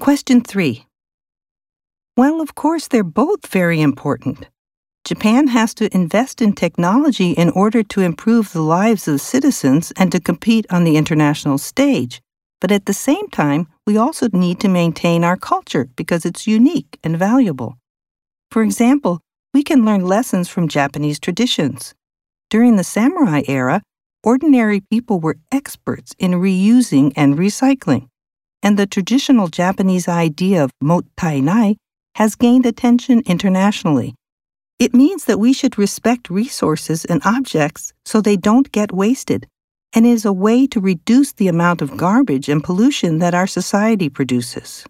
Question 3. Well, of course, they're both very important. Japan has to invest in technology in order to improve the lives of citizens and to compete on the international stage. But at the same time, we also need to maintain our culture because it's unique and valuable. For example, we can learn lessons from Japanese traditions. During the samurai era, ordinary people were experts in reusing and recycling, and the traditional Japanese idea of mottainai has gained attention internationally. It means that we should respect resources and objects so they don't get wasted, and is a way to reduce the amount of garbage and pollution that our society produces.